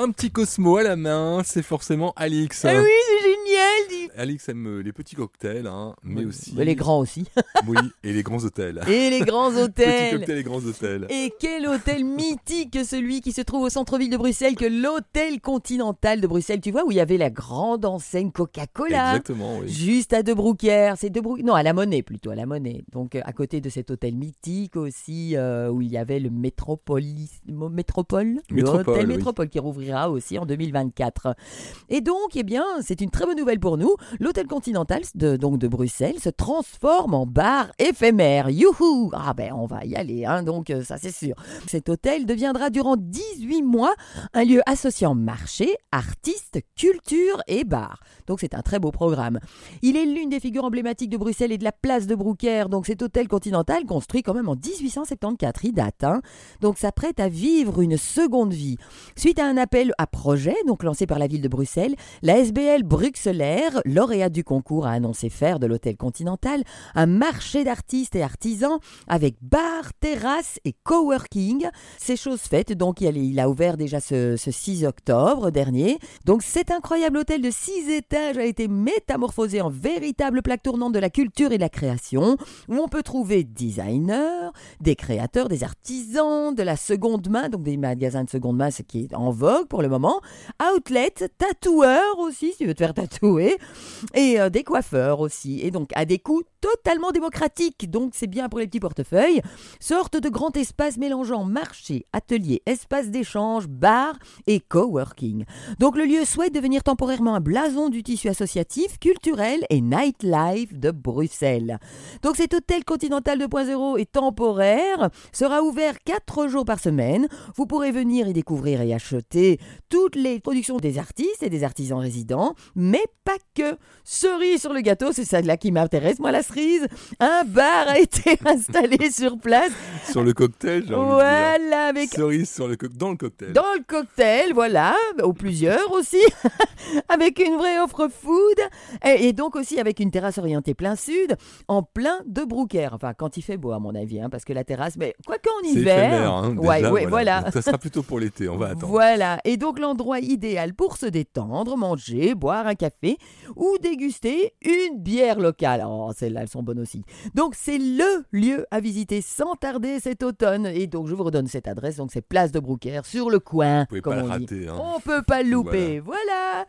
Un petit Cosmo à la main, c'est forcément Alix. Dis- Alix aime euh, les petits cocktails, hein, mais aussi. Mais les grands aussi. Oui, et les grands hôtels. Et les grands Petits hôtels. cocktails et grands hôtels. Et quel hôtel mythique que celui qui se trouve au centre-ville de Bruxelles, que l'hôtel continental de Bruxelles, tu vois, où il y avait la grande enseigne Coca-Cola. Exactement, oui. Juste à De Brouckère, c'est De Brou- non à la Monnaie plutôt à la Monnaie. Donc euh, à côté de cet hôtel mythique aussi euh, où il y avait le Métropolis, Métropole, le Métropole, hôtel oui. Métropole qui rouvrira aussi en 2024. Et donc eh bien c'est une très bonne nouvelle pour nous. L'hôtel Continental de donc de Bruxelles se transforme en bar éphémère. Youhou Ah ben on va y aller hein, donc euh, ça c'est sûr. Cet hôtel deviendra durant 18 mois un lieu associant marché, artistes, culture et bar. Donc c'est un très beau programme. Il est l'une des figures emblématiques de Bruxelles et de la place de Brouckère. Donc cet hôtel continental, construit quand même en 1874, il date. hein. Donc s'apprête à vivre une seconde vie. Suite à un appel à projet, donc lancé par la ville de Bruxelles, la SBL Bruxellaire, lauréate du concours, a annoncé faire de l'hôtel continental un marché d'artistes et artisans avec bar, terrasse et coworking. C'est chose faite, donc il a- il a ouvert déjà ce, ce 6 octobre dernier. Donc cet incroyable hôtel de 6 étages a été métamorphosé en véritable plaque tournante de la culture et de la création, où on peut trouver designers, des créateurs, des artisans, de la seconde main, donc des magasins de seconde main, ce qui est en vogue pour le moment, outlet, tatoueurs aussi, si tu veux te faire tatouer, et euh, des coiffeurs aussi, et donc à des coûts totalement démocratiques, donc c'est bien pour les petits portefeuilles, sorte de grand espace mélangeant marché, atelier, espace d'échange, bar et coworking. Donc le lieu souhaite devenir temporairement un blason du tissu associatif, culturel et nightlife de Bruxelles. Donc cet hôtel continental 2.0 est temporaire, sera ouvert 4 jours par semaine. Vous pourrez venir y découvrir et acheter toutes les productions des artistes et des artisans résidents, mais pas que. Cerise sur le gâteau, c'est ça de là qui m'intéresse, moi la cerise. Un bar a été installé sur place. Sur le cocktail, dire. Voilà, avec Cerise sur le co- dans le cocktail. dans le cocktail, voilà, ou plusieurs aussi, avec une vraie offre food, et, et donc aussi avec une terrasse orientée plein sud, en plein de Brouckère. Enfin, quand il fait beau, à mon avis, hein, parce que la terrasse, mais quoi qu'en C'est hiver. éphémère, hein, déjà, ouais, ouais, voilà. Donc, Ça sera plutôt pour l'été, on va attendre. Voilà, et donc l'endroit idéal pour se détendre, manger, boire un café ou déguster une bière locale. Oh, celles-là, elles sont bonnes aussi. Donc c'est le lieu à visiter sans tarder cet automne. Et donc je vous redonne cette adresse, donc c'est Place de Brouckère, sur le coin, pouvez comme pas le on dit. rater, hein. On peut pas le louper. voilà.